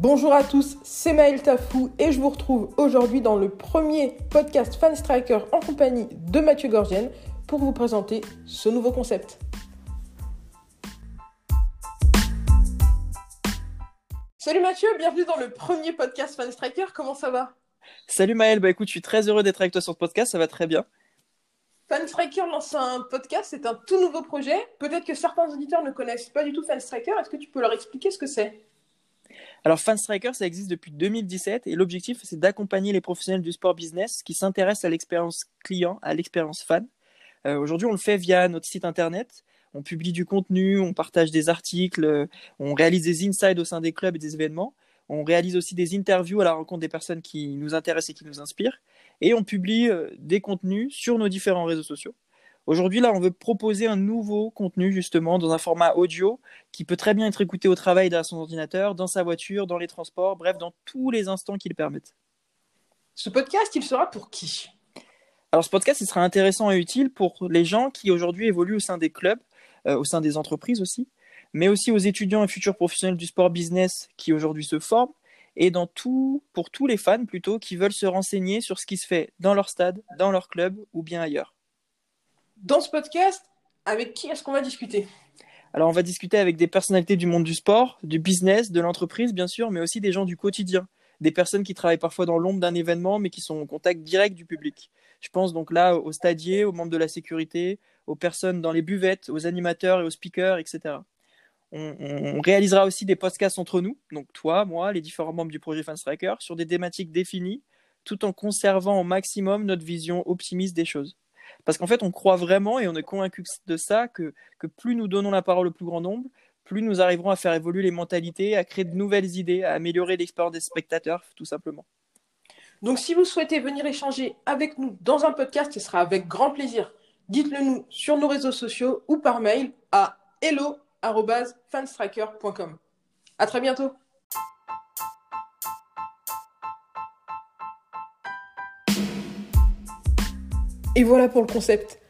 Bonjour à tous, c'est Maël Tafou et je vous retrouve aujourd'hui dans le premier podcast Fan Striker en compagnie de Mathieu Gorgienne pour vous présenter ce nouveau concept. Salut Mathieu, bienvenue dans le premier podcast Fan Striker, comment ça va? Salut Maël, bah écoute, je suis très heureux d'être avec toi sur ce podcast, ça va très bien. Fan Striker lance un podcast, c'est un tout nouveau projet. Peut-être que certains auditeurs ne connaissent pas du tout Fan Striker, est-ce que tu peux leur expliquer ce que c'est? Alors, Fan Striker, ça existe depuis 2017 et l'objectif, c'est d'accompagner les professionnels du sport business qui s'intéressent à l'expérience client, à l'expérience fan. Euh, aujourd'hui, on le fait via notre site internet. On publie du contenu, on partage des articles, euh, on réalise des insights au sein des clubs et des événements. On réalise aussi des interviews à la rencontre des personnes qui nous intéressent et qui nous inspirent. Et on publie euh, des contenus sur nos différents réseaux sociaux. Aujourd'hui, là, on veut proposer un nouveau contenu, justement, dans un format audio qui peut très bien être écouté au travail dans son ordinateur, dans sa voiture, dans les transports, bref, dans tous les instants qui le permettent. Ce podcast, il sera pour qui? Alors, ce podcast, il sera intéressant et utile pour les gens qui aujourd'hui évoluent au sein des clubs, euh, au sein des entreprises aussi, mais aussi aux étudiants et futurs professionnels du sport business qui aujourd'hui se forment, et dans tout, pour tous les fans plutôt qui veulent se renseigner sur ce qui se fait dans leur stade, dans leur club ou bien ailleurs. Dans ce podcast, avec qui est-ce qu'on va discuter? Alors, on va discuter avec des personnalités du monde du sport, du business, de l'entreprise, bien sûr, mais aussi des gens du quotidien, des personnes qui travaillent parfois dans l'ombre d'un événement, mais qui sont en contact direct du public. Je pense donc là aux stadiers, aux membres de la sécurité, aux personnes dans les buvettes, aux animateurs et aux speakers, etc. On, réalisera aussi des podcasts entre nous, donc toi, moi, les différents membres du projet Striker, sur des thématiques définies, tout en conservant au maximum notre vision optimiste des choses. Parce qu'en fait, on croit vraiment et on est convaincu de ça que, que plus nous donnons la parole au plus grand nombre, plus nous arriverons à faire évoluer les mentalités, à créer de nouvelles idées, à améliorer l'expérience des spectateurs, tout simplement. Donc, si vous souhaitez venir échanger avec nous dans un podcast, ce sera avec grand plaisir. Dites-le nous sur nos réseaux sociaux ou par mail à hello@fanstriker.com. À très bientôt. Et voilà pour le concept.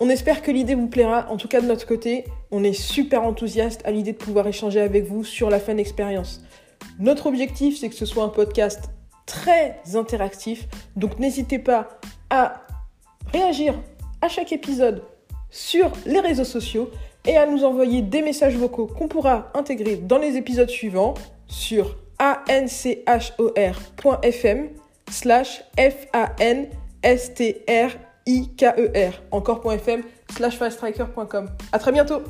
On espère que l'idée vous plaira. En tout cas, de notre côté, on est super enthousiaste à l'idée de pouvoir échanger avec vous sur la fan expérience. Notre objectif, c'est que ce soit un podcast très interactif. Donc, n'hésitez pas à réagir à chaque épisode sur les réseaux sociaux et à nous envoyer des messages vocaux qu'on pourra intégrer dans les épisodes suivants sur anchor.fm slash F-A-N-S-T-R IKER, encore.fm slash faststriker.com. À très bientôt